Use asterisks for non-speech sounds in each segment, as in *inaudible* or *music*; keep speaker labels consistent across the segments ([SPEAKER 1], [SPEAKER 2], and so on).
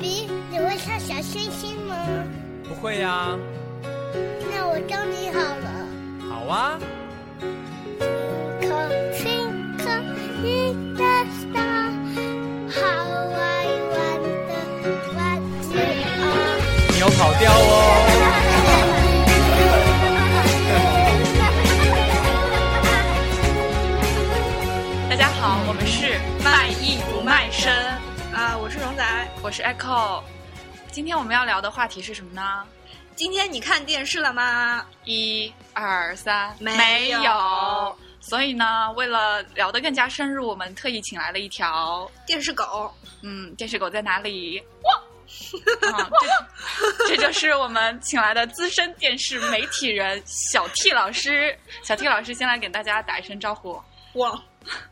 [SPEAKER 1] 比你会唱小星星吗？
[SPEAKER 2] 不会呀。
[SPEAKER 1] 那我教你好了。
[SPEAKER 2] 好啊。你有跑调哦。
[SPEAKER 3] 我是 Echo。今天我们要聊的话题是什么呢？
[SPEAKER 4] 今天你看电视了吗？
[SPEAKER 3] 一二三，
[SPEAKER 4] 没有
[SPEAKER 3] 有。所以呢，为了聊得更加深入，我们特意请来了一条，
[SPEAKER 4] 电视狗，
[SPEAKER 3] 嗯，电视狗在哪里？哇！这就是我们请来的资深电视媒体人小 T 老师。小 T 老师先来给大家打一声招呼。
[SPEAKER 4] 汪，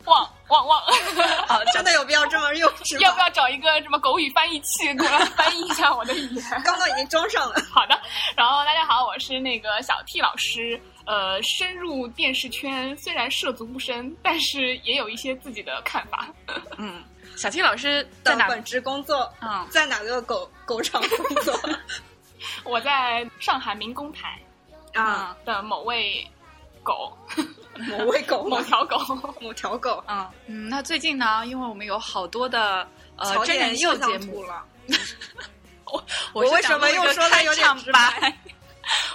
[SPEAKER 3] 汪汪汪！*laughs* 啊，
[SPEAKER 4] 真的有必要这么幼稚吗？
[SPEAKER 5] 要不要找一个什么狗语翻译器过来翻译一下我的语言？*laughs*
[SPEAKER 4] 刚刚已经装上了。
[SPEAKER 5] 好的，然后大家好，我是那个小 T 老师。呃，深入电视圈，虽然涉足不深，但是也有一些自己的看法。*laughs*
[SPEAKER 3] 嗯，小 T 老师在哪？
[SPEAKER 4] 的本职工作，
[SPEAKER 3] 嗯，
[SPEAKER 4] 在哪个狗狗场工作？
[SPEAKER 5] 我在上海民工台
[SPEAKER 4] 啊，
[SPEAKER 5] 的某位狗，
[SPEAKER 4] 某位狗，*laughs*
[SPEAKER 5] 某条狗，*laughs*
[SPEAKER 4] 某条狗。
[SPEAKER 3] 嗯嗯，那最近呢，因为我们有好多的呃真人秀节目，
[SPEAKER 4] 了。*laughs*
[SPEAKER 3] 我
[SPEAKER 4] 我为什么又说他有点
[SPEAKER 3] 场
[SPEAKER 4] 白
[SPEAKER 3] 白？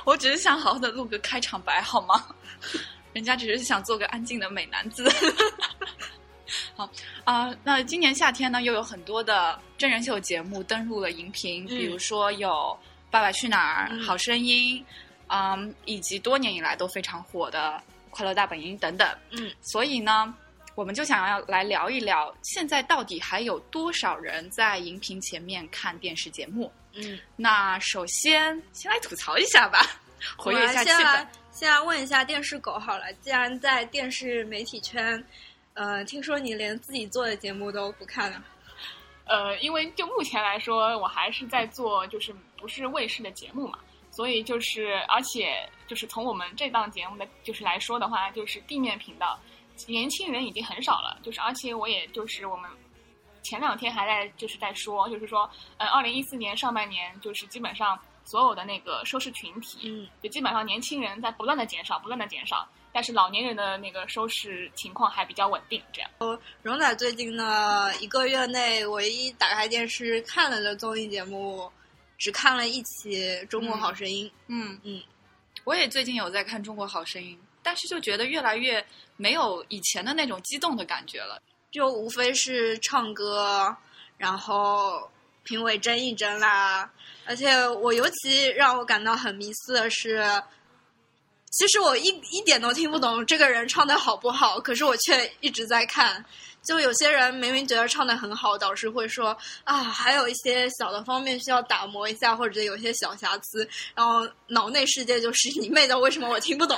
[SPEAKER 3] 我只是想好好的录个开场白，好吗？人家只是想做个安静的美男子。好啊、那今年夏天呢，又有很多的真人秀节目登陆了荧屏，比如说有《爸爸去哪儿》
[SPEAKER 4] 嗯
[SPEAKER 3] 好声音》嗯，以及多年以来都非常火的《快乐大本营》等等。
[SPEAKER 4] 嗯，
[SPEAKER 3] 所以呢，我们就想要来聊一聊，现在到底还有多少人在荧屏前面看电视节目？
[SPEAKER 4] 嗯，
[SPEAKER 3] 那首先先来吐槽一下吧，*laughs* 活跃一下气氛
[SPEAKER 4] 先来。问一下电视狗好了，既然在电视媒体圈，呃，听说你连自己做的节目都不看了，
[SPEAKER 5] 呃，因为就目前来说，我还是在做就是不是卫视的节目嘛，所以就是而且就是从我们这档节目的就是来说的话，就是地面频道年轻人已经很少了，就是而且我也就是我们前两天还在就是在说，就是说呃，二零一四年上半年就是基本上所有的那个收视群体，
[SPEAKER 4] 嗯，
[SPEAKER 5] 就基本上年轻人在不断的减少，不断的减少，但是老年人的那个收视情况还比较稳定，这样。
[SPEAKER 4] 呃荣仔最近呢一个月内唯一打开电视看了的综艺节目，只看了一期《中国好声音》。
[SPEAKER 3] 嗯
[SPEAKER 4] 嗯，
[SPEAKER 3] 我也最近有在看《中国好声音》，但是就觉得越来越没有以前的那种激动的感觉了。
[SPEAKER 4] 就无非是唱歌，然后评委争一争啦。而且我尤其让我感到很迷思的是，其实我一一点都听不懂这个人唱的好不好，可是我却一直在看。就有些人明明觉得唱的很好，导师会说啊，还有一些小的方面需要打磨一下，或者有些小瑕疵，然后脑内世界就是你妹的，为什么我听不懂？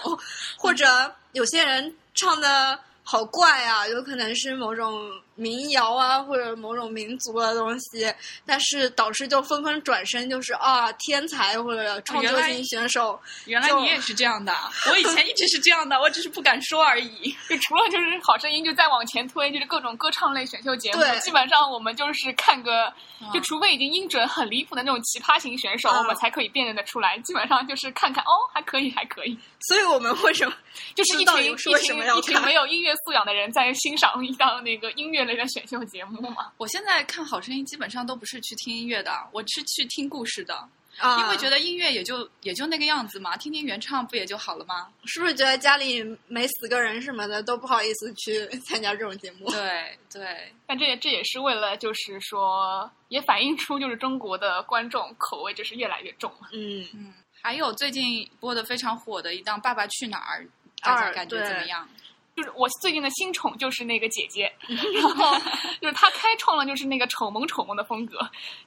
[SPEAKER 4] 或者有些人唱的好怪啊，有可能是某种民谣啊，或者某种民族的东西，但是导师就纷纷转身，就是啊天才或者创作型选手，
[SPEAKER 3] 原来你也是这样的，我以前一直是这样的，我只是不敢说而已。
[SPEAKER 5] 就 *laughs* 除了就是《好声音》，就再往前推，就是各种歌唱类选秀节目
[SPEAKER 4] 对，
[SPEAKER 5] 基本上我们就是看个，
[SPEAKER 3] 嗯
[SPEAKER 5] 就除非已经音准很离谱的那种奇葩型选手，
[SPEAKER 4] 啊
[SPEAKER 5] 我们才可以辨认得出来。基本上就是看看哦，还可以，还可以，
[SPEAKER 4] 所以我们为什么
[SPEAKER 5] 就是一群一群一群没有音乐素养的人在欣赏一档那个音乐类的选秀节目嘛。
[SPEAKER 3] 我现在看《好声音》基本上都不是去听音乐的，我是去听故事的，
[SPEAKER 4] 啊？
[SPEAKER 3] 因为觉得音乐也就也就那个样子嘛，听听原唱不也就好了吗？
[SPEAKER 4] 是不是觉得家里没死个人什么的都不好意思去 *laughs* 参加这种节目？*laughs*
[SPEAKER 3] 对对，
[SPEAKER 5] 但这也这也是为了就是说，也反映出就是中国的观众口味就是越来越重了。
[SPEAKER 4] 嗯，
[SPEAKER 3] 嗯，还有最近播的非常火的一档《爸爸去哪儿》，大家感觉怎么样？
[SPEAKER 5] 就是我最近的新宠就是那个姐姐，然 *laughs* 后就是她开创了就是那个丑萌丑萌的风格。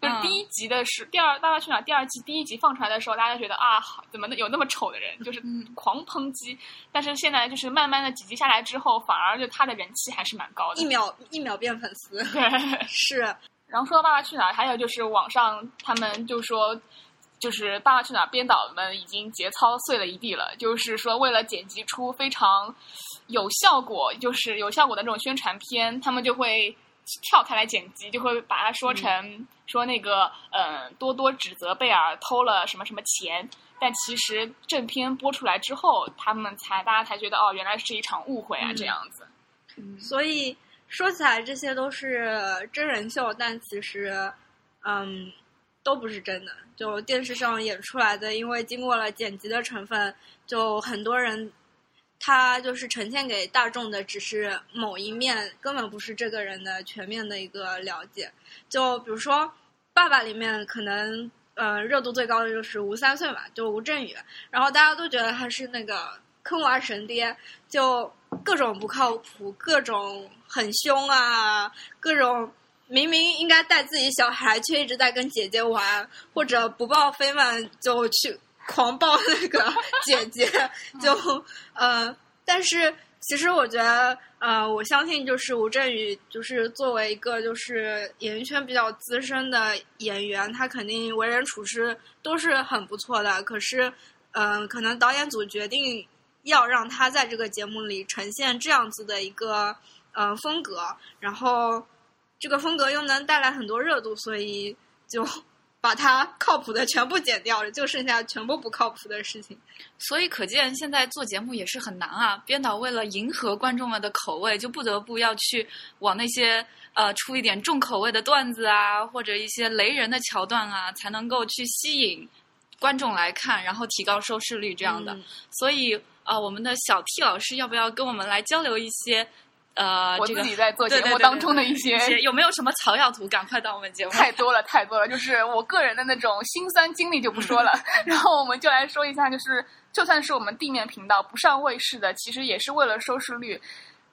[SPEAKER 5] 就是第一集的是、第二《爸爸去哪儿》第二季第一集放出来的时候，大家觉得啊，怎么有那么丑的人，就是
[SPEAKER 3] 嗯
[SPEAKER 5] 狂抨击。但是现在就是慢慢的几集下来之后，反而就她的人气还是蛮高的
[SPEAKER 4] 一。秒一秒变粉丝，
[SPEAKER 5] 对，*laughs*
[SPEAKER 4] 是
[SPEAKER 5] 然后说到《爸爸去哪儿》，还有就是网上他们就说，就是《爸爸去哪儿》编导们已经节操碎了一地了，就是说为了剪辑出非常有效果，就是有效果的那种宣传片，他们就会跳开来剪辑，就会把它说成、说那个呃多多指责贝尔偷了什么什么钱，但其实正片播出来之后，他们才大家才觉得哦，原来是一场误会啊，
[SPEAKER 4] 嗯。
[SPEAKER 5] 这样子。
[SPEAKER 4] 所以说起来这些都是真人秀，但其实，嗯，都不是真的。就电视上演出来的，因为经过了剪辑的成分，就很多人他就是呈现给大众的只是某一面，根本不是这个人的全面的一个了解。就比如说《爸爸》里面，可能呃热度最高的就是吴三岁嘛，就吴镇宇，然后大家都觉得他是那个坑娃神爹，就各种不靠谱，各种很凶啊，各种明明应该带自己小孩，却一直在跟姐姐玩，或者不抱飞曼就去狂抱那个姐姐，*laughs* 就呃，但是其实我觉得，呃，我相信就是吴镇宇，就是作为一个就是演艺圈比较资深的演员，他肯定为人处事都是很不错的。可是，嗯、可能导演组决定要让他在这个节目里呈现这样子的一个呃风格，然后这个风格又能带来很多热度，所以就 *laughs* 把它 *laughs* 靠谱的全部剪掉了，就剩下全部不靠谱的事情。
[SPEAKER 3] 所以可见，现在做节目也是很难啊。编导为了迎合观众们的口味，就不得不要去往那些呃出一点重口味的段子啊，或者一些雷人的桥段啊，才能够去吸引观众来看，然后提高收视率这样的。
[SPEAKER 4] 嗯
[SPEAKER 3] 所以啊、呃我们的小 T 老师要不要跟我们来交流一些呃
[SPEAKER 5] 我自己在做节目当中的一些
[SPEAKER 3] 一些有没有什么草药图？赶快到我们节目
[SPEAKER 5] 太多了，太多了，就是我个人的那种心酸经历就不说了。*laughs* 然后我们就来说一下，就是就算是我们地面频道不上卫视的，其实也是为了收视率，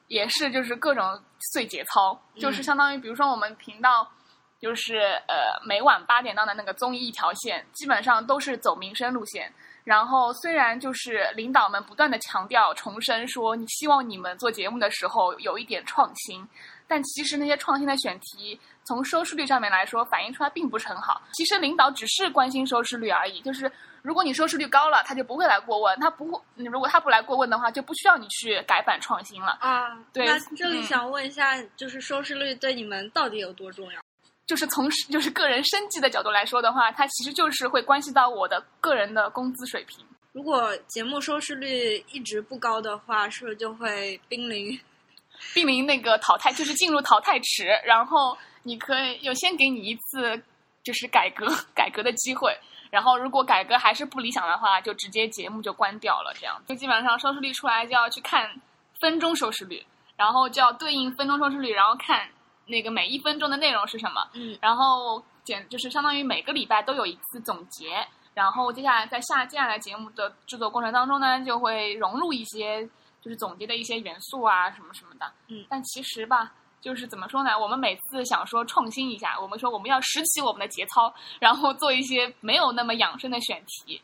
[SPEAKER 5] 也是就是各种碎节操，就是相当于比如说我们频道。就是呃，每晚八点档的那个综艺一条线，基本上都是走民生路线。然后虽然就是领导们不断的强调、重申说，你希望你们做节目的时候有一点创新，但其实那些创新的选题，从收视率上面来说，反映出来并不是很好。其实领导只是关心收视率而已，就是如果你收视率高了，他就不会来过问，他不会，如果他不来过问的话，就不需要你去改版创新了。
[SPEAKER 4] 啊，
[SPEAKER 5] 对
[SPEAKER 4] 那这里
[SPEAKER 5] 嗯
[SPEAKER 4] 想问一下，就是收视率对你们到底有多重要？
[SPEAKER 5] 就是从就是个人生计的角度来说的话，它其实就是会关系到我的个人的工资水平。
[SPEAKER 4] 如果节目收视率一直不高的话，是不是就会濒临？*laughs*
[SPEAKER 5] 濒临那个淘汰，就是进入淘汰池，然后你可以有先给你一次就是改革 *laughs* 改革的机会，然后如果改革还是不理想的话，就直接节目就关掉了，这样就基本上收视率出来就要去看分钟收视率，然后就要对应分钟收视率，然后看那个每一分钟的内容是什么，
[SPEAKER 4] 嗯
[SPEAKER 5] 然后简就是相当于每个礼拜都有一次总结，然后接下来在下接下来节目的制作过程当中呢，就会融入一些就是总结的一些元素啊什么什么的。
[SPEAKER 4] 嗯
[SPEAKER 5] 但其实吧，就是怎么说呢？我们每次想说创新一下，我们说我们要拾起我们的节操，然后做一些没有那么养生的选题。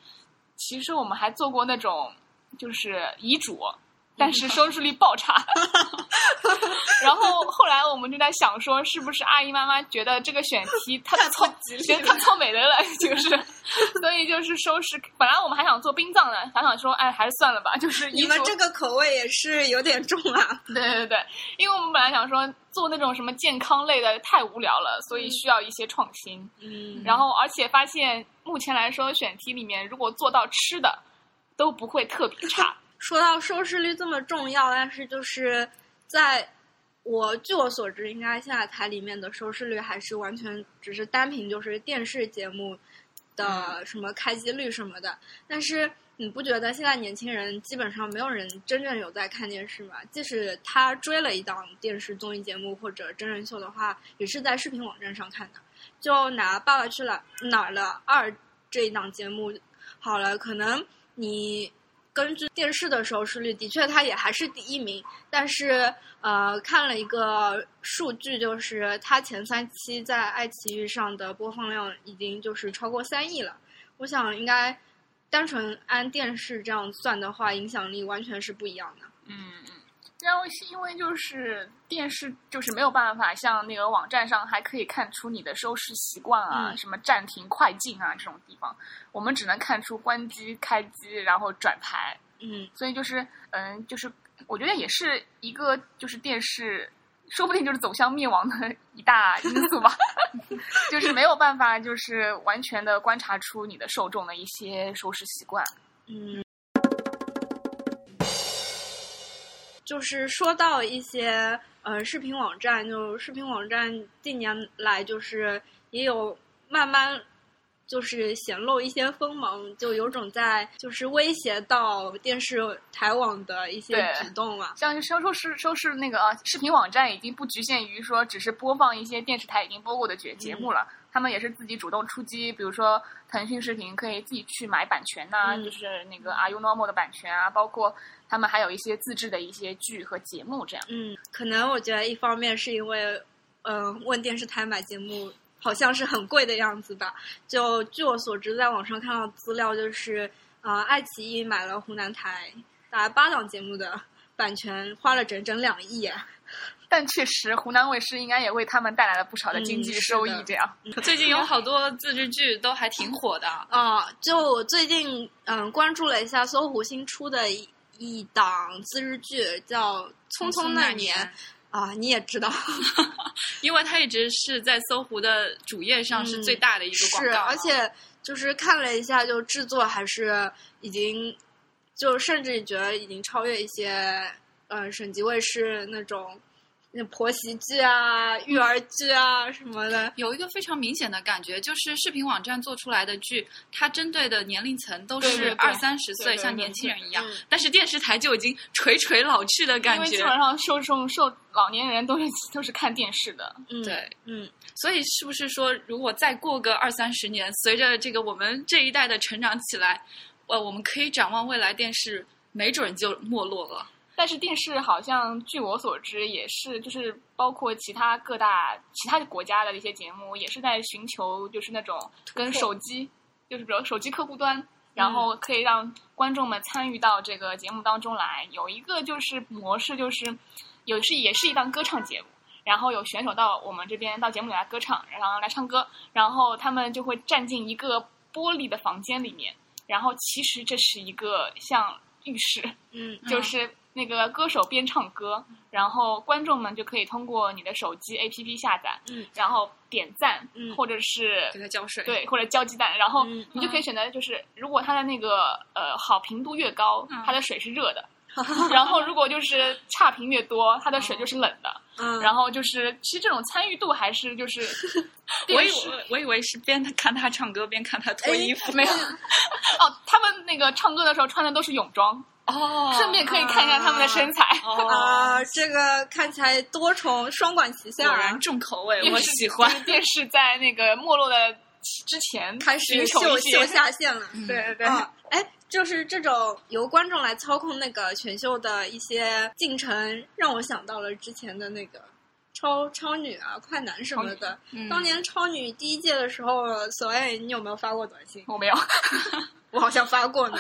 [SPEAKER 5] 其实我们还做过那种就是遗嘱。但是收视率爆差，*laughs* 然后后来我们就在想说，是不是阿姨妈妈觉得这个选题太糙，觉得太糙美的了，就是，*laughs* 所以就是收视。本来我们还想做殡葬的，想想说，哎，还是算了吧，就是
[SPEAKER 4] 你们这个口味也是有点重啊。
[SPEAKER 5] 对对对，因为我们本来想说做那种什么健康类的太无聊了，所以需要一些创新。
[SPEAKER 4] 嗯
[SPEAKER 5] 然后而且发现目前来说，选题里面如果做到吃的，都不会特别差。
[SPEAKER 4] 说到收视率这么重要，但是就是在我据我所知，应该现在台里面的收视率还是完全只是单凭就是电视节目的什么开机率什么的。但是你不觉得现在年轻人基本上没有人真正有在看电视吗？即使他追了一档电视综艺节目或者真人秀的话，也是在视频网站上看的。就拿《爸爸去了哪儿了二》这一档节目好了，可能你根据电视的收视率，的确它也还是第一名，但是呃，看了一个数据，就是它前三期在爱奇艺上的播放量已经就是超过三亿了。我想应该单纯按电视这样算的话，影响力完全是不一样的。
[SPEAKER 5] 嗯嗯。然后是因为就是电视就是没有办法像那个网站上还可以看出你的收视习惯啊，
[SPEAKER 4] 嗯
[SPEAKER 5] 什么暂停、快进啊这种地方，我们只能看出关机、开机，然后转台。
[SPEAKER 4] 嗯
[SPEAKER 5] 所以就是嗯，就是我觉得也是一个就是电视说不定就是走向灭亡的一大因素吧，*laughs* 就是没有办法，就是完全的观察出你的受众的一些收视习惯。
[SPEAKER 4] 嗯，就是说到一些呃视频网站，就视频网站近年来就是也有慢慢就是显露一些锋芒，就有种在就是威胁到电视台网的一些举动嘛。
[SPEAKER 5] 像收收视收视那个呃视频网站已经不局限于说只是播放一些电视台已经播过的节节目了，他们也是自己主动出击，比如说腾讯视频可以自己去买版权呐、
[SPEAKER 4] 嗯
[SPEAKER 5] 就是那个 Are You Normal 的版权啊，包括他们还有一些自制的一些剧和节目这样。
[SPEAKER 4] 嗯，可能我觉得一方面是因为，嗯、问电视台买节目好像是很贵的样子吧。就据我所知，在网上看到资料，就是啊、呃爱奇艺买了湖南台大概八档节目的版权，花了整整两亿。*laughs*
[SPEAKER 5] 但确实，湖南卫视应该也为他们带来了不少的经济收益。这样，
[SPEAKER 3] 最近有好多自制剧都还挺火的。
[SPEAKER 4] 啊、就我最近嗯关注了一下搜狐新出的一一档自制剧，叫《匆匆那年》啊，你也知道。*laughs* *laughs*
[SPEAKER 3] 因为它一直是在搜狐的主页上是最大的一个广
[SPEAKER 4] 是，
[SPEAKER 3] 告，
[SPEAKER 4] 而且就是看了一下，就制作还是已经，就甚至觉得已经超越一些呃省级卫视那种那婆媳剧啊、育儿剧啊什么的。
[SPEAKER 3] 有一个非常明显的感觉，就是视频网站做出来的剧，它针对的年龄层都是二三十岁，像年轻人一样
[SPEAKER 4] 嗯。
[SPEAKER 3] 但是电视台就已经垂垂老去的感觉
[SPEAKER 5] 因为基本。上受众受老年人都是都是看电视的。
[SPEAKER 4] 嗯，
[SPEAKER 3] 对，
[SPEAKER 4] 嗯，
[SPEAKER 3] 所以是不是说，如果再过个二三十年，随着这个我们这一代的成长起来，呃，我们可以展望未来电视，没准就没落了。
[SPEAKER 5] 但是电视好像据我所知，也是就是包括其他各大其他国家的一些节目，也是在寻求就是那种跟手机，就是比如手机客户端，然后可以让观众们参与到这个节目当中来。有一个就是模式，就是有是也是一档歌唱节目。然后有选手到我们这边到节目里来歌唱，然后来唱歌，然后他们就会站进一个玻璃的房间里面，然后其实这是一个像浴室，
[SPEAKER 4] 嗯，
[SPEAKER 5] 就是那个歌手边唱歌，然后观众们就可以通过你的手机 APP 下载，
[SPEAKER 4] 嗯，
[SPEAKER 5] 然后点赞，
[SPEAKER 4] 嗯。
[SPEAKER 5] 或者是
[SPEAKER 3] 给他浇水。
[SPEAKER 5] 对，或者浇鸡蛋，然后
[SPEAKER 4] 嗯
[SPEAKER 5] 你就可以选择，就是如果它的那个呃好评度越高
[SPEAKER 3] 嗯，
[SPEAKER 5] 它的水是热的，*laughs* 然后如果就是差评越多，它的水就是冷的，
[SPEAKER 4] 嗯，
[SPEAKER 5] 然后就是其实这种参与度还是就是 *laughs*
[SPEAKER 3] 我以为我以为是边看他唱歌边看他脱衣服。
[SPEAKER 5] 没有 *laughs* 哦，他们那个唱歌的时候穿的都是泳装，
[SPEAKER 3] 哦，
[SPEAKER 5] 顺便可以看一下他们的身材。
[SPEAKER 3] 哦，
[SPEAKER 4] 啊、这个看起来多重双管齐下啊
[SPEAKER 3] 果然，重口味，我喜欢。
[SPEAKER 5] 就是电视在那个没落的之前
[SPEAKER 4] 开始秀秀下限了。
[SPEAKER 5] 对对对，
[SPEAKER 4] 啊，哎，就是这种由观众来操控那个选秀的一些进程，让我想到了之前的那个超超女啊、快男什么的。
[SPEAKER 3] 嗯
[SPEAKER 4] 当年超女第一届的时候，所谓你有没有发过短信？
[SPEAKER 5] 我没有，*laughs*
[SPEAKER 4] 我好像发过呢。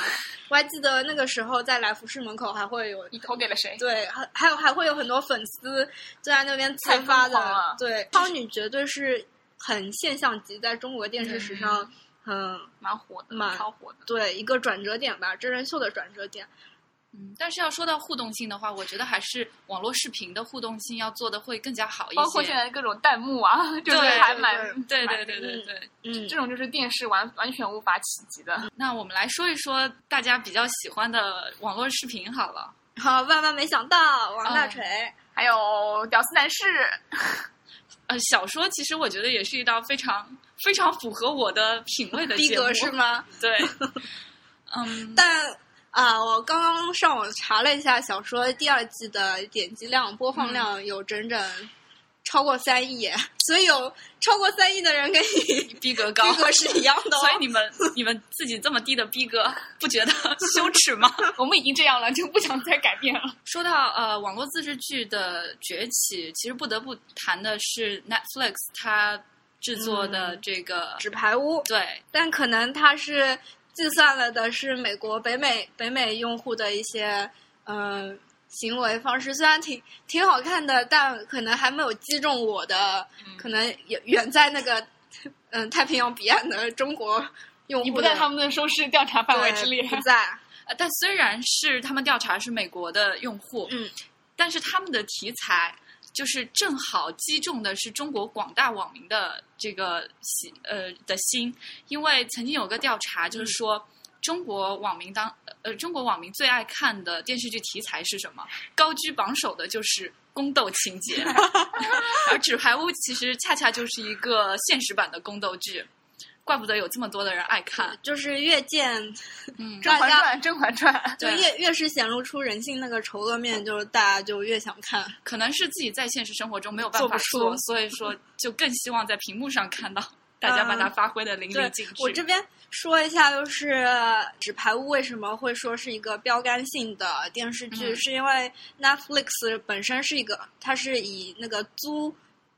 [SPEAKER 4] 我还记得那个时候在来福士门口还会有
[SPEAKER 5] 你投给了谁？
[SPEAKER 4] 对，还还有还会有很多粉丝就在那边自发的。对，超女绝对是很现象级，在中国电视史上很
[SPEAKER 5] 蛮火的，
[SPEAKER 4] 蛮
[SPEAKER 5] 超火的。
[SPEAKER 4] 对一个转折点吧，真人秀的转折点。
[SPEAKER 3] 嗯，但是要说到互动性的话，我觉得还是网络视频的互动性要做的会更加好一些。
[SPEAKER 5] 包括现在各种弹幕啊，*laughs* 就是
[SPEAKER 3] 对
[SPEAKER 5] 还蛮
[SPEAKER 3] 对对
[SPEAKER 5] 蛮
[SPEAKER 3] 对对对。
[SPEAKER 4] 嗯
[SPEAKER 5] 这种就是电视完完全无法企及的。
[SPEAKER 3] 那我们来说一说大家比较喜欢的网络视频好了。
[SPEAKER 4] 好，万万没想到，王大
[SPEAKER 3] 嗯
[SPEAKER 4] 锤，
[SPEAKER 5] 还有屌丝男士，
[SPEAKER 3] 呃，小说其实我觉得也是一道非常非常符合我的品味的
[SPEAKER 4] 逼格是吗？
[SPEAKER 3] 对，*laughs* 嗯，
[SPEAKER 4] 但啊，我刚刚上网查了一下，小说第二季的点击量、播放量有整整超过三亿，所以有超过三亿的人跟你 *laughs*
[SPEAKER 3] 逼格高，
[SPEAKER 4] 逼格是一样的、哦。
[SPEAKER 3] 所以你们你们自己这么低的逼格，不觉得羞耻吗？*laughs*
[SPEAKER 5] 我们已经这样了，就不想再改变了。
[SPEAKER 3] 说到呃网络自制剧的崛起，其实不得不谈的是 Netflix 它制作的这个、
[SPEAKER 4] 纸牌屋，
[SPEAKER 3] 对
[SPEAKER 4] 但可能它是计算了的是美国北美北美用户的一些嗯、呃行为方式，虽然挺挺好看的，但可能还没有击中我的，可能远远在那个嗯、太平洋彼岸的中国用户，
[SPEAKER 5] 你不在他们的收视调查范围之列。
[SPEAKER 4] 不在，*laughs*
[SPEAKER 3] 呃但虽然是他们调查是美国的用户，
[SPEAKER 4] 嗯，
[SPEAKER 3] 但是他们的题材就是正好击中的是中国广大网民的这个心呃的心，因为曾经有个调查就是说。中国网民当呃，中国网民最爱看的电视剧题材是什么？高居榜首的就是宫斗情节，*laughs* 而《纸牌屋》其实恰恰就是一个现实版的宫斗剧，怪不得有这么多的人爱看。
[SPEAKER 4] 就是越见
[SPEAKER 3] 嗯，《
[SPEAKER 5] 甄嬛传》《甄嬛传》*laughs*
[SPEAKER 4] 就
[SPEAKER 3] 对
[SPEAKER 4] 越越是显露出人性那个丑恶面，就是大家就越想看。
[SPEAKER 3] 可能是自己在现实生活中没有办法
[SPEAKER 4] 做
[SPEAKER 3] 做，所以说就更希望在屏幕上看到大家把它发挥的淋漓尽致。
[SPEAKER 4] 我这边说一下，就是《纸牌屋》为什么会说是一个标杆性的电视剧，
[SPEAKER 3] 嗯
[SPEAKER 4] 是因为 Netflix 本身是一个，它是以那个租。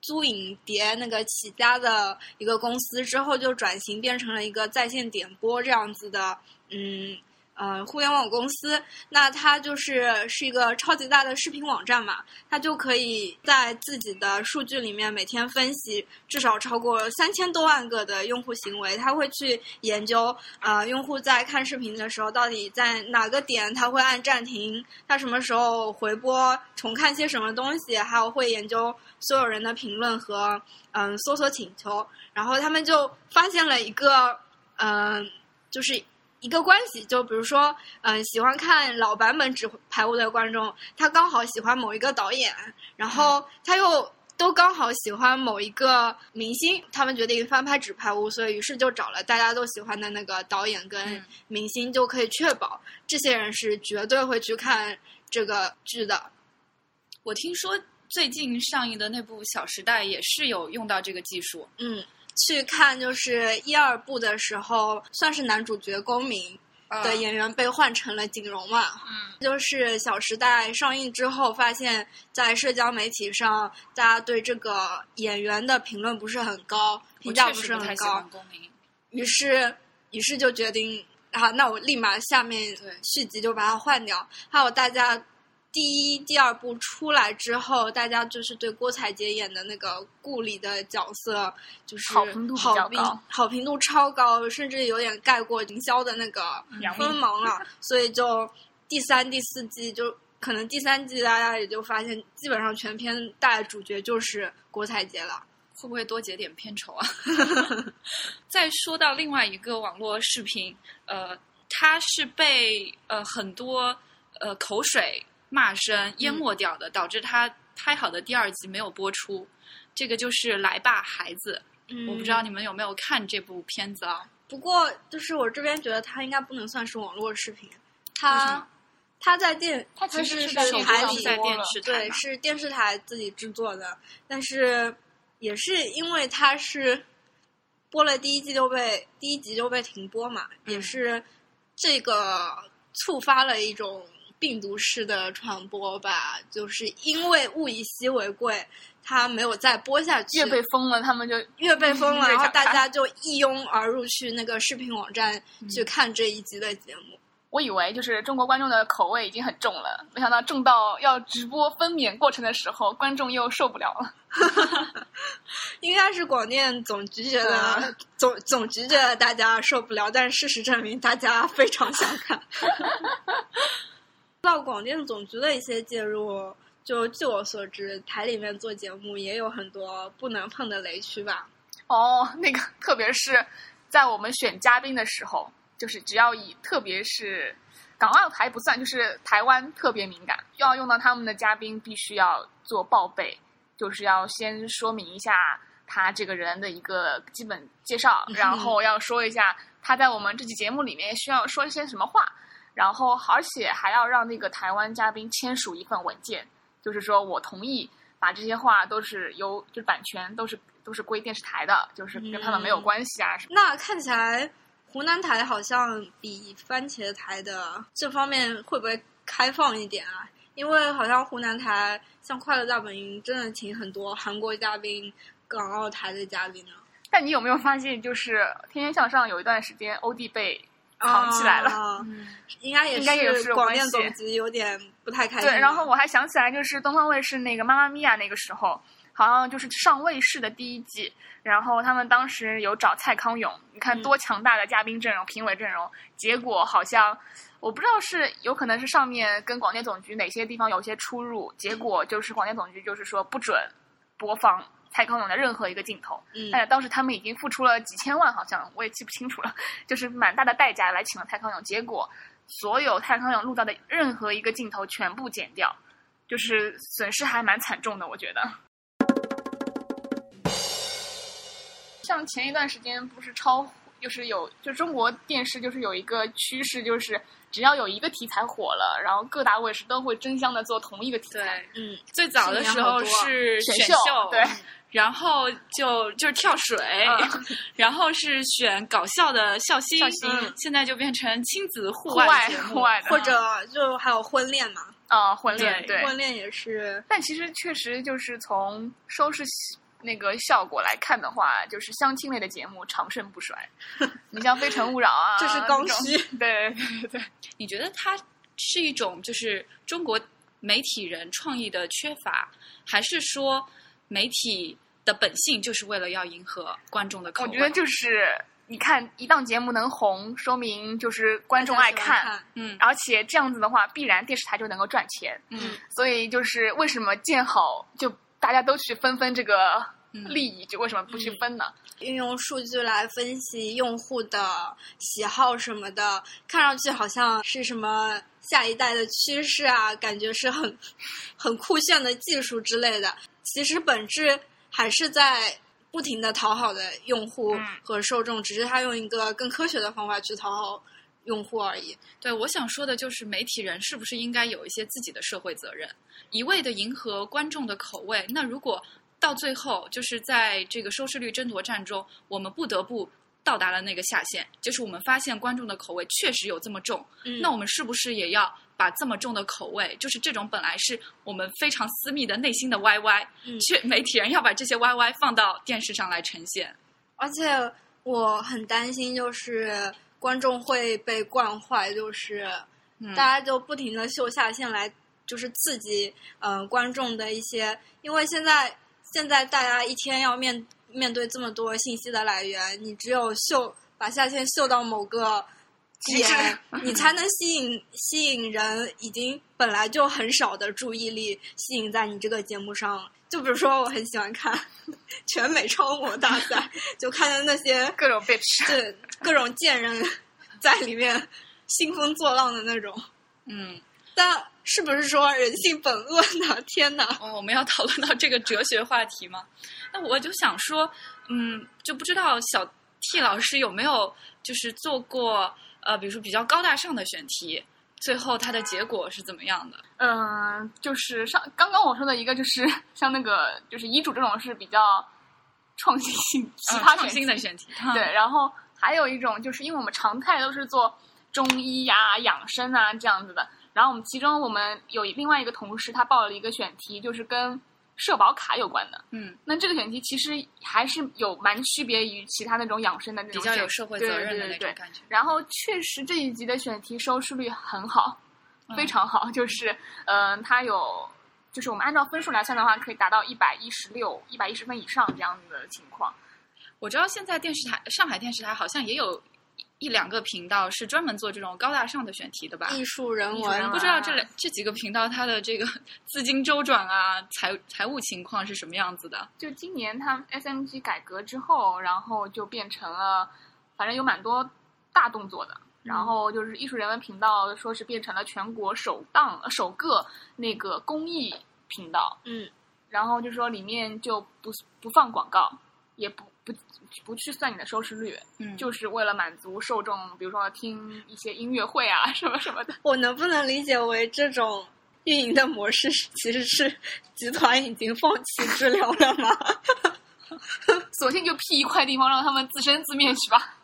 [SPEAKER 4] 租影碟那个起家的一个公司之后，就转型变成了一个在线点播这样子的，嗯呃，互联网公司。那它就是是一个超级大的视频网站嘛，它就可以在自己的数据里面每天分析至少超过三千多万个的用户行为，他会去研究呃用户在看视频的时候到底在哪个点他会按暂停，他什么时候回播重看些什么东西，还有会研究所有人的评论和嗯、搜索请求，然后他们就发现了一个嗯、就是。一个关系，就比如说，嗯、喜欢看老版本《纸牌屋》的观众，他刚好喜欢某一个导演，然后他又都刚好喜欢某一个明星，他们决定翻拍《纸牌屋》，所以于是就找了大家都喜欢的那个导演跟
[SPEAKER 3] 嗯
[SPEAKER 4] 明星，就可以确保这些人是绝对会去看这个剧的。
[SPEAKER 3] 我听说最近上映的那部《小时代》也是有用到这个技术。
[SPEAKER 4] 嗯，去看就是一二部的时候，算是男主角公明的演员被换成了景荣嘛。
[SPEAKER 5] 嗯，
[SPEAKER 4] 就是《小时代》上映之后，发现，在社交媒体上，大家对这个演员的评论不是很高，评价
[SPEAKER 3] 不
[SPEAKER 4] 是很高。于是，于是就决定啊，那我立马下面
[SPEAKER 3] 对
[SPEAKER 4] 续集就把它换掉。还有大家第一、第二部出来之后，大家就是对郭采洁演的那个顾里的角色，就是
[SPEAKER 5] 好评度比
[SPEAKER 4] 好评好评度超高，甚至有点盖过营销的那个锋芒了。所以就第三、第四季就。可能第三季大家也就发现，基本上全片大主角就是郭采洁了。
[SPEAKER 3] 会不会多结点片酬啊？*laughs* 再说到另外一个网络视频，呃，它是被呃很多呃口水骂声淹没掉的，导致他拍好的第二集没有播出。这个就是《来吧，孩子》，
[SPEAKER 4] 嗯。
[SPEAKER 3] 我不知道你们有没有看这部片子啊？
[SPEAKER 4] 不过，就是我这边觉得它应该不能算是网络视频，
[SPEAKER 3] 为什
[SPEAKER 4] 它它在电，
[SPEAKER 5] 它其实
[SPEAKER 4] 是
[SPEAKER 5] 是在手
[SPEAKER 4] 台里
[SPEAKER 5] 播
[SPEAKER 3] 在电
[SPEAKER 5] 了
[SPEAKER 4] 对，
[SPEAKER 3] 视台对
[SPEAKER 4] 是电视台自己制作的，但是也是因为它是播了第一季就被第一集就被停播嘛，也
[SPEAKER 3] 嗯。
[SPEAKER 4] 是这个触发了一种病毒式的传播吧，就是因为物以稀为贵，它没有再播下去，
[SPEAKER 5] 越被封了，他们就
[SPEAKER 4] 越被封了，*laughs* 然后大家就一拥而入去那个视频网站
[SPEAKER 3] 嗯
[SPEAKER 4] 去看这一集的节目。
[SPEAKER 5] 我以为就是中国观众的口味已经很重了，没想到重到要直播分娩过程的时候，观众又受不了了。*laughs*
[SPEAKER 4] 应该是广电总局觉得、
[SPEAKER 5] 啊 *laughs*
[SPEAKER 4] 总总局觉得大家受不了，但事实证明大家非常想看。到广电总局的一些介入，就据我所知，台里面做节目也有很多不能碰的雷区吧。
[SPEAKER 5] 哦，那个，特别是在我们选嘉宾的时候，就是只要以特别是港澳台不算，就是台湾特别敏感，要用到他们的嘉宾，必须要做报备，就是要先说明一下他这个人的一个基本介绍，
[SPEAKER 4] 嗯
[SPEAKER 5] 然后要说一下他在我们这期节目里面需要说一些什么话，然后而且还要让那个台湾嘉宾签署一份文件，就是说我同意把这些话都是由就是版权都是都是归电视台的，就是跟他们没有关系啊什么。
[SPEAKER 4] 那看起来湖南台好像比番茄台的这方面会不会开放一点啊？因为好像湖南台像《快乐大本营》真的请很多韩国嘉宾、港澳台的嘉宾呢。
[SPEAKER 5] 但你有没有发现，就是《天天向上》有一段时间欧弟被藏起来了。
[SPEAKER 4] 啊
[SPEAKER 3] 嗯，
[SPEAKER 4] 应该也
[SPEAKER 5] 应该也是
[SPEAKER 4] 广电总局有点不太开心。
[SPEAKER 5] 对，然后我还想起来，就是东方卫视那个《妈妈咪呀》那个时候，好像就是上卫视的第一季，然后他们当时有找蔡康永，你看多强大的嘉宾阵容、评委阵容，结果好像我不知道是有可能是上面跟广电总局哪些地方有些出入，结果就是广电总局就是说不准播放蔡康永的任何一个镜头。
[SPEAKER 4] 嗯
[SPEAKER 5] 但是当时他们已经付出了几千万，好像我也记不清楚了，*laughs* 就是蛮大的代价来请了蔡康永，结果所有蔡康永录到的任何一个镜头全部剪掉，就是损失还蛮惨重的，我觉得。像前一段时间不是超，就是有就中国电视就是有一个趋势，就是只要有一个题材火了，然后各大卫视都会争相的做同一个题材。
[SPEAKER 3] 对，
[SPEAKER 4] 嗯，
[SPEAKER 3] 最早的时候是选
[SPEAKER 5] 选秀对，
[SPEAKER 3] 然后就就是跳水，
[SPEAKER 5] 嗯 *laughs*
[SPEAKER 3] 然后是选搞笑的笑星，
[SPEAKER 5] 笑星
[SPEAKER 3] 嗯现在就变成亲子户
[SPEAKER 5] 户外户外的 *laughs*
[SPEAKER 4] 或者就还有婚恋嘛，
[SPEAKER 5] 啊、婚恋
[SPEAKER 3] 对
[SPEAKER 5] 对，
[SPEAKER 4] 婚恋也是
[SPEAKER 5] 但其实确实就是从收视那个效果来看的话，就是相亲类的节目长盛不衰。*laughs* 你像《非诚勿扰》啊，
[SPEAKER 4] 这是刚
[SPEAKER 5] 种
[SPEAKER 4] 需。
[SPEAKER 5] 对对对，
[SPEAKER 3] 你觉得它是一种就是中国媒体人创意的缺乏，还是说媒体的本性就是为了要迎合观众的口味？
[SPEAKER 5] 我觉得就是你看一档节目能红，说明就是观众爱看。
[SPEAKER 3] 嗯
[SPEAKER 5] 而且这样子的话，必然电视台就能够赚钱。
[SPEAKER 3] 嗯
[SPEAKER 5] 所以就是为什么建好就大家都去分分这个
[SPEAKER 3] 嗯
[SPEAKER 5] 利益，就为什么不去分呢？
[SPEAKER 4] 运用数据来分析用户的喜好什么的，看上去好像是什么下一代的趋势啊，感觉是很很酷炫的技术之类的。其实本质还是在不停的讨好的用户
[SPEAKER 5] 嗯
[SPEAKER 4] 和受众，只是他用一个更科学的方法去讨好用户而已。
[SPEAKER 3] 对，我想说的就是媒体人是不是应该有一些自己的社会责任，一味的迎合观众的口味。那如果到最后就是在这个收视率争夺战中，我们不得不到达了那个下限，就是我们发现观众的口味确实有这么重，
[SPEAKER 4] 嗯
[SPEAKER 3] 那我们是不是也要把这么重的口味，就是这种本来是我们非常私密的内心的 YY，
[SPEAKER 4] 嗯
[SPEAKER 3] 却媒体人要把这些 YY 放到电视上来呈现？
[SPEAKER 4] 而且我很担心，就是观众会被惯坏，就是
[SPEAKER 3] 嗯
[SPEAKER 4] 大家就不停的秀下限来，就是刺激呃观众的一些，因为现在现在大家一天要面面对这么多信息的来源，你只有秀把下限秀到某个
[SPEAKER 5] 极致
[SPEAKER 4] 点，你才能吸引 *laughs* 吸引人已经本来就很少的注意力吸引在你这个节目上。就比如说，我很喜欢看全美超模大赛，就看见那些 *laughs*
[SPEAKER 5] 各种 bitch，
[SPEAKER 4] 对各种贱人 *laughs* 在里面兴风作浪的那种。
[SPEAKER 3] 嗯，
[SPEAKER 4] 但是不是说人性本恶呢？天哪！
[SPEAKER 3] 哦，我们要讨论到这个哲学话题吗？那我就想说，嗯，就不知道小 T 老师有没有就是做过呃，比如说比较高大上的选题，最后它的结果是怎么样的？
[SPEAKER 5] 嗯，就是上刚刚我说的一个，就是像那个就是遗嘱这种是比较创新性、奇葩选题
[SPEAKER 3] 新的选题，
[SPEAKER 5] 对，然后还有一种就是因为我们常态都是做中医呀、养生啊这样子的，然后我们其中我们有另外一个同事他报了一个选题，就是跟社保卡有关的。
[SPEAKER 3] 嗯，
[SPEAKER 5] 那这个选题其实还是有蛮区别于其他那种养生的那种比
[SPEAKER 3] 较有社会责任的那种感觉。
[SPEAKER 5] 然后确实这一集的选题收视率很好，
[SPEAKER 3] 嗯
[SPEAKER 5] 非常好，*laughs* 就是嗯、呃它有。就是我们按照分数来算的话，可以达到一百一十六、一百一十分以上这样子的情况。
[SPEAKER 3] 我知道现在电视台，上海电视台好像也有一两个频道是专门做这种高大上的选题的吧？
[SPEAKER 4] 艺术人文
[SPEAKER 3] 不知道这两这几个频道它的这个 *laughs* 资金周转啊、财财务情况是什么样子的？
[SPEAKER 5] 就今年他们 SMG 改革之后，然后就变成了，反正有蛮多大动作的。然后就是艺术人文频道，说是变成了全国首档呃首个那个公益频道。
[SPEAKER 4] 嗯，
[SPEAKER 5] 然后就说里面就不不放广告，也不不不去算你的收视率，
[SPEAKER 3] 嗯
[SPEAKER 5] 就是为了满足受众，比如说听一些音乐会啊什么什么的。*laughs*
[SPEAKER 4] 我能不能理解为这种运营的模式其实是集团已经放弃治疗了吗？*laughs*
[SPEAKER 5] 索性就辟一块地方让他们自生自灭去吧。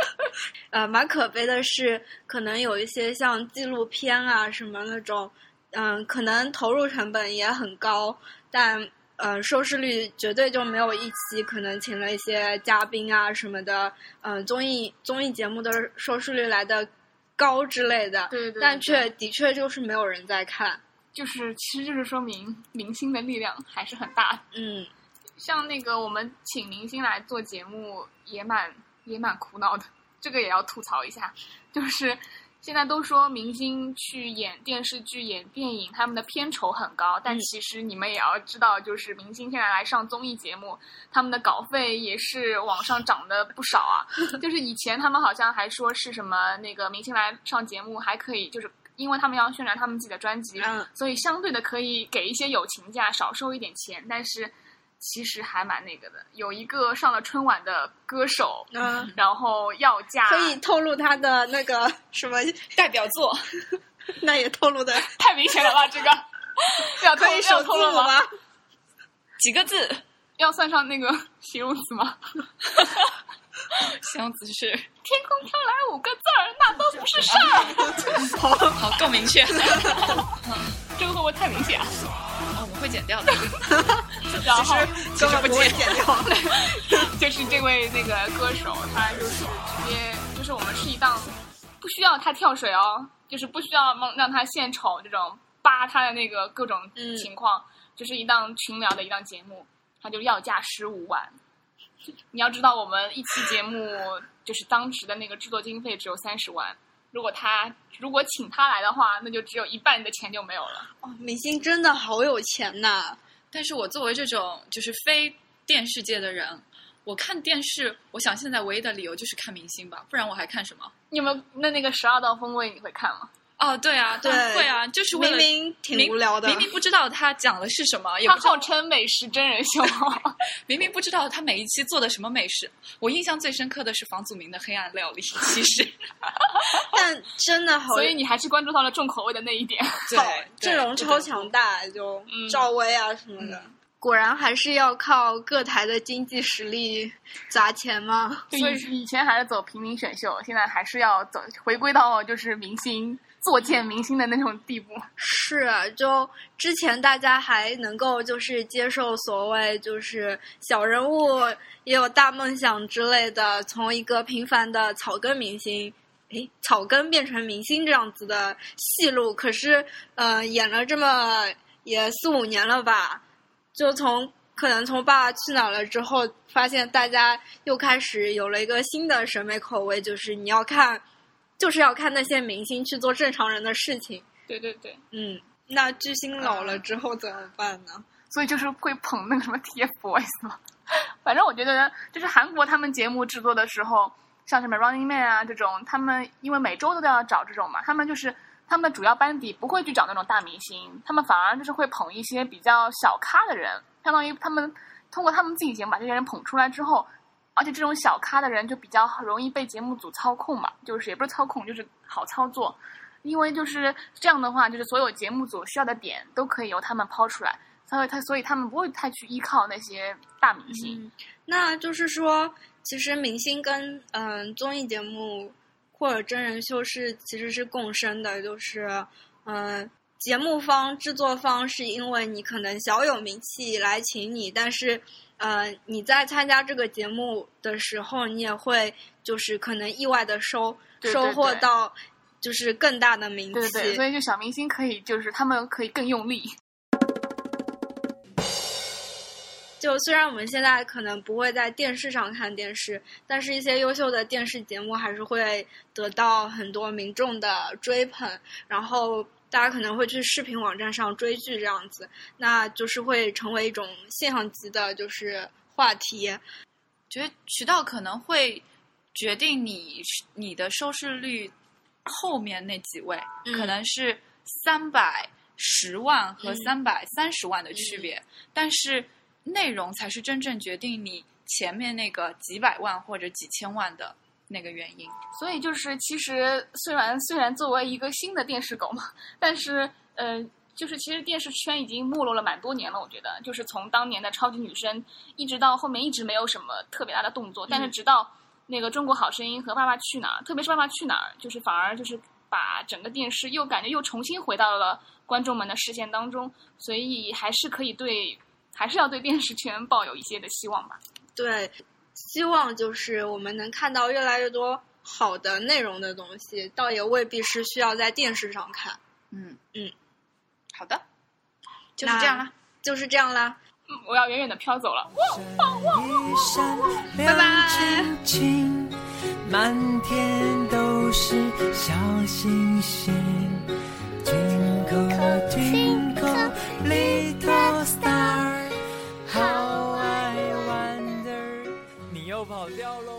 [SPEAKER 5] *laughs*
[SPEAKER 4] 呃，蛮可悲的是，可能有一些像纪录片啊什么那种，嗯、可能投入成本也很高，但呃收视率绝对就没有一期可能请了一些嘉宾啊什么的，嗯、综艺综艺节目的收视率来的高之类的，
[SPEAKER 5] 对对对
[SPEAKER 4] 但却的确就是没有人在看。
[SPEAKER 5] 就是其实就是说明明星的力量还是很大的。
[SPEAKER 4] 嗯，*laughs*
[SPEAKER 5] 像那个我们请明星来做节目，也蛮也蛮苦恼的。这个也要吐槽一下，就是现在都说明星去演电视剧、演电影，他们的片酬很高，但
[SPEAKER 4] 嗯
[SPEAKER 5] 其实你们也要知道，就是明星现在来上综艺节目，他们的稿费也是往上涨的不少啊。*laughs* 就是以前他们好像还说是什么那个明星来上节目还可以，就是因为他们要宣传他们自己的专辑，
[SPEAKER 4] 嗯
[SPEAKER 5] 所以相对的可以给一些友情价，少收一点钱，但是其实还蛮那个的。有一个上了春晚的歌手，
[SPEAKER 4] 嗯，
[SPEAKER 5] 然后要加
[SPEAKER 4] 可以透露他的那个什么？*laughs*
[SPEAKER 3] 代表作，*laughs*
[SPEAKER 4] 那也透露的 *laughs*
[SPEAKER 5] 太明显了吧？这个要透要
[SPEAKER 4] 可以首
[SPEAKER 5] 透露吗？
[SPEAKER 4] 母吗？
[SPEAKER 3] 几个字？
[SPEAKER 5] 要算上那个形容词吗？
[SPEAKER 3] 形容词是
[SPEAKER 5] 天空飘来五个字儿，那都不是事儿。
[SPEAKER 3] 好好够明确，
[SPEAKER 5] 这个会不会太明显啊？
[SPEAKER 3] 哦我们会剪掉的。*laughs*
[SPEAKER 5] 然后
[SPEAKER 4] 根本不会剪掉。*laughs*
[SPEAKER 5] 就是这位那个歌手，他就是直接就是我们是一档不需要他跳水哦，就是不需要让让他献丑这种扒他的那个各种
[SPEAKER 4] 嗯
[SPEAKER 5] 情况，就是一档群聊的一档节目，他就要价十五万。你要知道，我们一期节目就是当时的那个制作经费只有三十万，如果他如果请他来的话，那就只有一半的钱就没有了。
[SPEAKER 4] 哦，明星真的好有钱呐！
[SPEAKER 3] 但是我作为这种就是非电视界的人，我看电视，我想现在唯一的理由就是看明星吧，不然我还看什么？
[SPEAKER 5] 你们那那个十二道锋味你会看吗？
[SPEAKER 3] 哦，对啊，
[SPEAKER 4] 对
[SPEAKER 3] 当然会啊，就是为
[SPEAKER 4] 明
[SPEAKER 3] 了
[SPEAKER 4] 明挺无聊的，
[SPEAKER 3] 明明不知道他讲的是什么，也
[SPEAKER 5] 他
[SPEAKER 3] 不
[SPEAKER 5] 号称美食真人秀。*laughs*
[SPEAKER 3] 明明不知道他每一期做的什么美食。我印象最深刻的是房祖名的黑暗料理，其实 *laughs*
[SPEAKER 4] 但真的好，
[SPEAKER 5] 所以你还是关注到了重口味的那一点。
[SPEAKER 3] 对 *laughs*
[SPEAKER 4] 阵容超强大，就
[SPEAKER 5] 嗯
[SPEAKER 4] 赵薇啊什么的。果然还是要靠各台的经济实力砸钱嘛。
[SPEAKER 3] 所以
[SPEAKER 5] 以以前还是走平民选秀，现在还是要走回归到就是明星作践明星的那种地步。
[SPEAKER 4] 是，就之前大家还能够就是接受所谓就是小人物也有大梦想之类的，从一个平凡的草根明星。诶，草根变成明星这样子的戏路，可是，呃，演了这么也四五年了吧，就从可能从《爸爸去哪儿了》之后，发现大家又开始有了一个新的审美口味，就是你要看，就是要看那些明星去做正常人的事情。
[SPEAKER 5] 对对对，
[SPEAKER 4] 嗯，那巨星老了之后怎么办呢？
[SPEAKER 5] 所以就是会捧那个什么 TFBOYS 嘛。*laughs* 反正我觉得，就是韩国他们节目制作的时候，像什么 Running Man 啊这种，他们因为每周都要找这种嘛，他们就是他们的主要班底不会去找那种大明星，他们反而就是会捧一些比较小咖的人，相当于他们通过他们自己节目把这些人捧出来之后，而且这种小咖的人就比较容易被节目组操控嘛，就是也不是操控，就是好操作。因为就是这样的话，就是所有节目组需要的点都可以由他们抛出来，所以他所以他们不会太去依靠那些大明星。
[SPEAKER 4] 那就是说，其实明星跟嗯、综艺节目或者真人秀是其实是共生的，就是嗯、节目方、制作方是因为你可能小有名气来请你，但是呃你在参加这个节目的时候，你也会就是可能意外的收收获到就是更大的名气。
[SPEAKER 5] 对对对，所以就小明星可以就是他们可以更用力。*laughs*
[SPEAKER 4] 就虽然我们现在可能不会在电视上看电视，但是一些优秀的电视节目还是会得到很多民众的追捧，然后大家可能会去视频网站上追剧这样子，那就是会成为一种现象级的，就是话题。
[SPEAKER 3] 觉得渠道可能会决定你你的收视率后面那几位，
[SPEAKER 4] 嗯
[SPEAKER 3] 可能是三百十万和
[SPEAKER 4] 嗯
[SPEAKER 3] 三百三十万的区别，但是内容才是真正决定你前面那个几百万或者几千万的那个原因。
[SPEAKER 5] 所以就是其实虽然虽然作为一个新的电视狗嘛，但是呃。就是其实电视圈已经没落了蛮多年了，我觉得，就是从当年的超级女声，一直到后面一直没有什么特别大的动作，但是直到那个《中国好声音》和《爸爸去哪儿》，特别是《爸爸去哪儿》，就是反而就是把整个电视又感觉又重新回到了观众们的视线当中，所以还是可以对，还是要对电视圈抱有一些的希望吧。
[SPEAKER 4] 对，希望就是我们能看到越来越多好的内容的东西，倒也未必是需要在电视上看。
[SPEAKER 3] 嗯
[SPEAKER 4] 嗯，
[SPEAKER 3] 好的，就是这样啦。
[SPEAKER 4] 就是这样啦。
[SPEAKER 5] 嗯我要远远的飘走了。
[SPEAKER 6] 一闪亮
[SPEAKER 4] 拜拜
[SPEAKER 6] 晶晶，满天都是小星星。Twinkle twinkle
[SPEAKER 2] 掉喽！